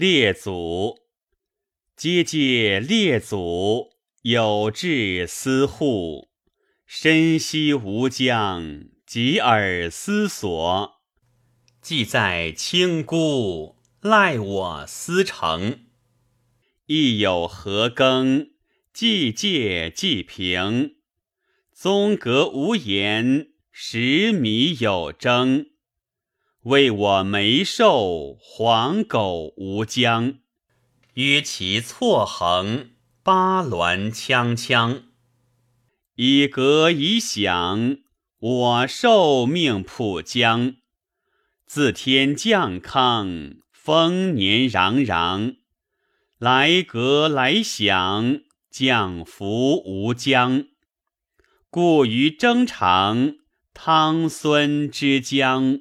列祖，皆借列祖，有志思护，深悉吴江，及尔思索。既在清孤，赖我思成。亦有何更？既借既平。宗格无言，食米有争。为我眉寿，黄狗无疆。约其错横，八鸾锵锵。以革以享，我受命浦江。自天降康，丰年攘攘。来革来享，降福无疆。故于征长，汤孙之疆。